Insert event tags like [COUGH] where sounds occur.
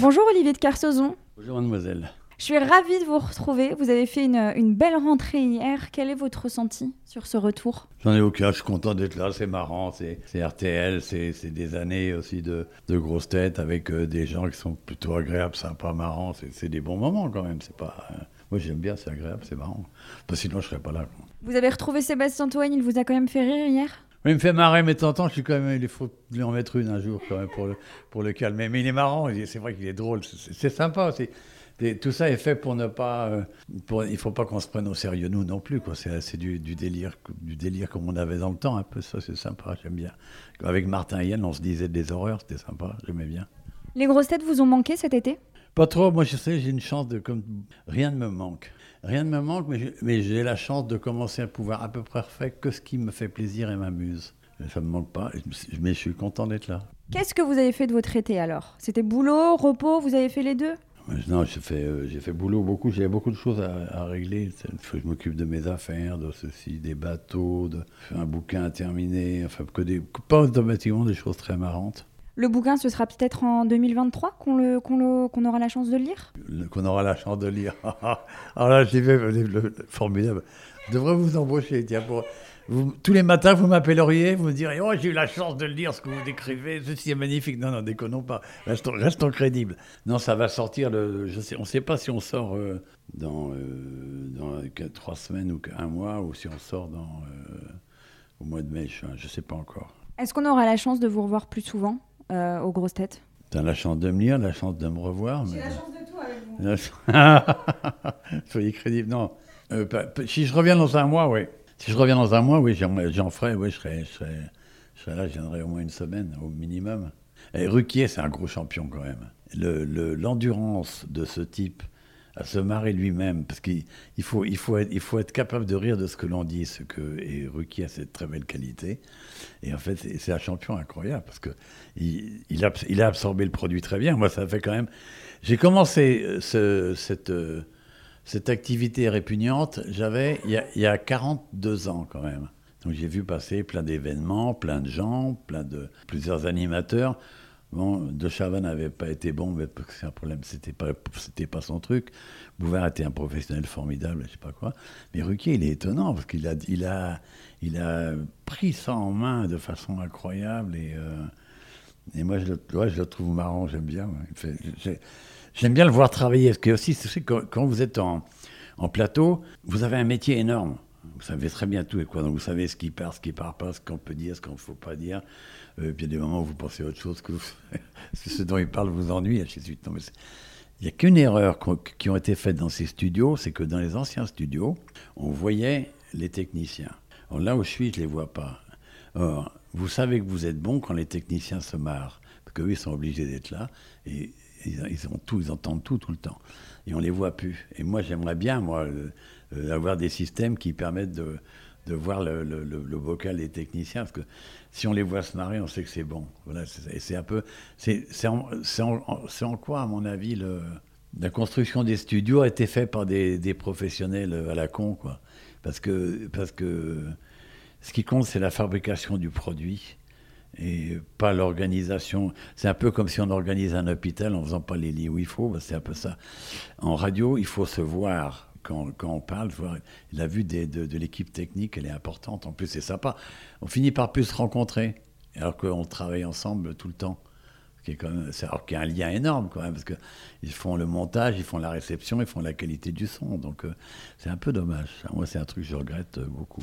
Bonjour Olivier de Carsozon. Bonjour mademoiselle. Je suis ravie de vous retrouver. Vous avez fait une, une belle rentrée hier. Quel est votre ressenti sur ce retour? J'en ai aucun, je suis content d'être là, c'est marrant, c'est RTL, c'est des années aussi de, de grosses têtes avec euh, des gens qui sont plutôt agréables, sympas, marrants, c'est c'est des bons moments quand même, c'est pas... euh, moi j'aime bien, c'est agréable, c'est marrant. Parce que sinon je serais pas là. quoi. Vous avez retrouvé Sébastien Toine, il vous a quand même fait rire hier? Il me fait marrer, mais de temps en temps, je suis quand même, il faut lui en mettre une un jour quand même pour le, pour le calmer. Mais il est marrant, c'est vrai qu'il est drôle, c'est- sympa aussi. Tout ça est fait pour ne pas. euh, pour, il faut pas qu'on se prenne au sérieux, nous non plus. C'est c'est du, du délire, du délire comme on avait dans le temps, un peu. Ça, c'est sympa, j'aime bien. Avec Martin et Yann, on se disait des horreurs, c'était sympa, j'aimais bien. Les grosses têtes vous ont manqué cet été? Pas trop, moi je sais, j'ai une chance de. Comme, rien ne me manque. Rien ne me manque, mais j'ai- la chance de commencer à pouvoir à peu près faire que ce qui me fait plaisir et m'amuse. Ça me manque pas, mais je suis content d'être là. Qu'est-ce que vous avez fait de votre été alors? C'était boulot, repos, vous avez fait les deux? Ouais, Non, j'ai fait, euh, j'ai fait boulot beaucoup, j'avais beaucoup de choses à, à régler. Il faut que je m'occupe de mes affaires, de ceci, des bateaux, de un bouquin à terminer, enfin, que des, que pas automatiquement des choses très marrantes. Le bouquin, ce sera peut-être en 2023 qu'on le, qu'on le- qu'on aura la chance de le lire? Le- Qu'on aura la chance de lire. [LAUGHS] Alors là, j'ai fait le- le- formidable. Je devrais vous embaucher, tiens, pour. Vous, tous les matins, vous m'appelleriez, vous me direz Oh, j'ai eu la chance de le lire, ce que vous décrivez, ceci est magnifique. Non, non, déconnons pas, restons, restons crédibles. Non, ça va sortir, le, je sais, on ne sait pas si on sort euh, dans, euh, dans que- trois semaines ou un mois, ou si on sort dans, euh, au mois de mai, je ne sais pas encore. Est-ce qu'on aura la chance de vous revoir plus souvent? Euh, aux grosses têtes Tu as la chance de me lire, la chance de me revoir. mais- chance de tout avec vous. [LAUGHS] Soyez crédible. Non. Euh, pas- pas- si je reviens dans un mois, oui. Si je reviens dans un mois, oui, j'en, j'en ferai. Oui, je serai, je, serai, je serai là, je viendrai au moins une semaine, au minimum. Et Ruquier, c'est un gros champion quand même. Le, le- l'endurance de ce type à se marrer lui-même, parce qu'il il faut, il, faut être, faut être capable de rire de ce que l'on dit, ce que, et Ruquier a cette très belle qualité. Et en fait, c'est, un champion incroyable, parce que il, il, a, il a absorbé le produit très bien. Moi, ça fait quand même... J'ai commencé euh, ce- cette... euh, cette activité répugnante, j'avais il il y a 42 ans quand même. Donc j'ai vu passer plein d'événements, plein de gens, plein de plusieurs animateurs. Bon, De Chavannes n'avait pas été bon, mais c'est un problème, c'était pas pas son truc. Bouvard était un professionnel formidable, je sais pas quoi. Mais Ruquier, il est étonnant parce qu'il a pris ça en main de façon incroyable et euh, moi, je le, trouve marrant, j'aime bien. J'aime bien le voir travailler. Parce que aussi, sais, quand, quand vous êtes en plateau, vous avez un métier énorme. Vous savez très bien tout et quoi. Donc vous savez ce qui part, ce qui part pas, ce qu'on peut dire, ce qu'on ne faut pas dire. Euh, puis il y a des moments où vous pensez à autre chose que, [LAUGHS] ce dont il parle vous ennuie, il n'y a qu'une erreur qui ont été faites dans ces studios, c'est que dans les anciens studios, on voyait les techniciens. Alors là où je suis, je ne les vois pas. Or, vous savez que vous êtes bon quand les techniciens se marrent, parce qu'eux, ils sont obligés d'être là, et ils, ont tout, ils entendent tout tout le temps, et on les voit plus. Et moi, j'aimerais bien, moi, euh, euh, des systèmes qui permettent de, de voir le, le- le- vocal des techniciens, parce que si on les voit se marrer, on sait que c'est bon. Voilà, c'est un peu, c'est en, en- en- quoi, à mon avis, le, la construction des studios a été faite par des, des professionnels à la con, quoi. Parce que, parce que ce qui compte, c'est la fabrication du produit et pas l'organisation. C'est un peu comme si on organise un hôpital en faisant pas les lits où il faut. c'est un peu ça. En radio, il faut se voir quand, on parle. voir- la vue de, de l'équipe technique, elle est importante. En plus, c'est sympa. On finit par plus se rencontrer, alors qu'on travaille ensemble tout le temps. Qui quand même, alors qu'il y a un lien énorme quand même, parce qu'ils font le montage, ils font la réception, ils font la qualité du son. Donc euh, c'est un peu dommage. Moi, c'est un truc que je regrette beaucoup.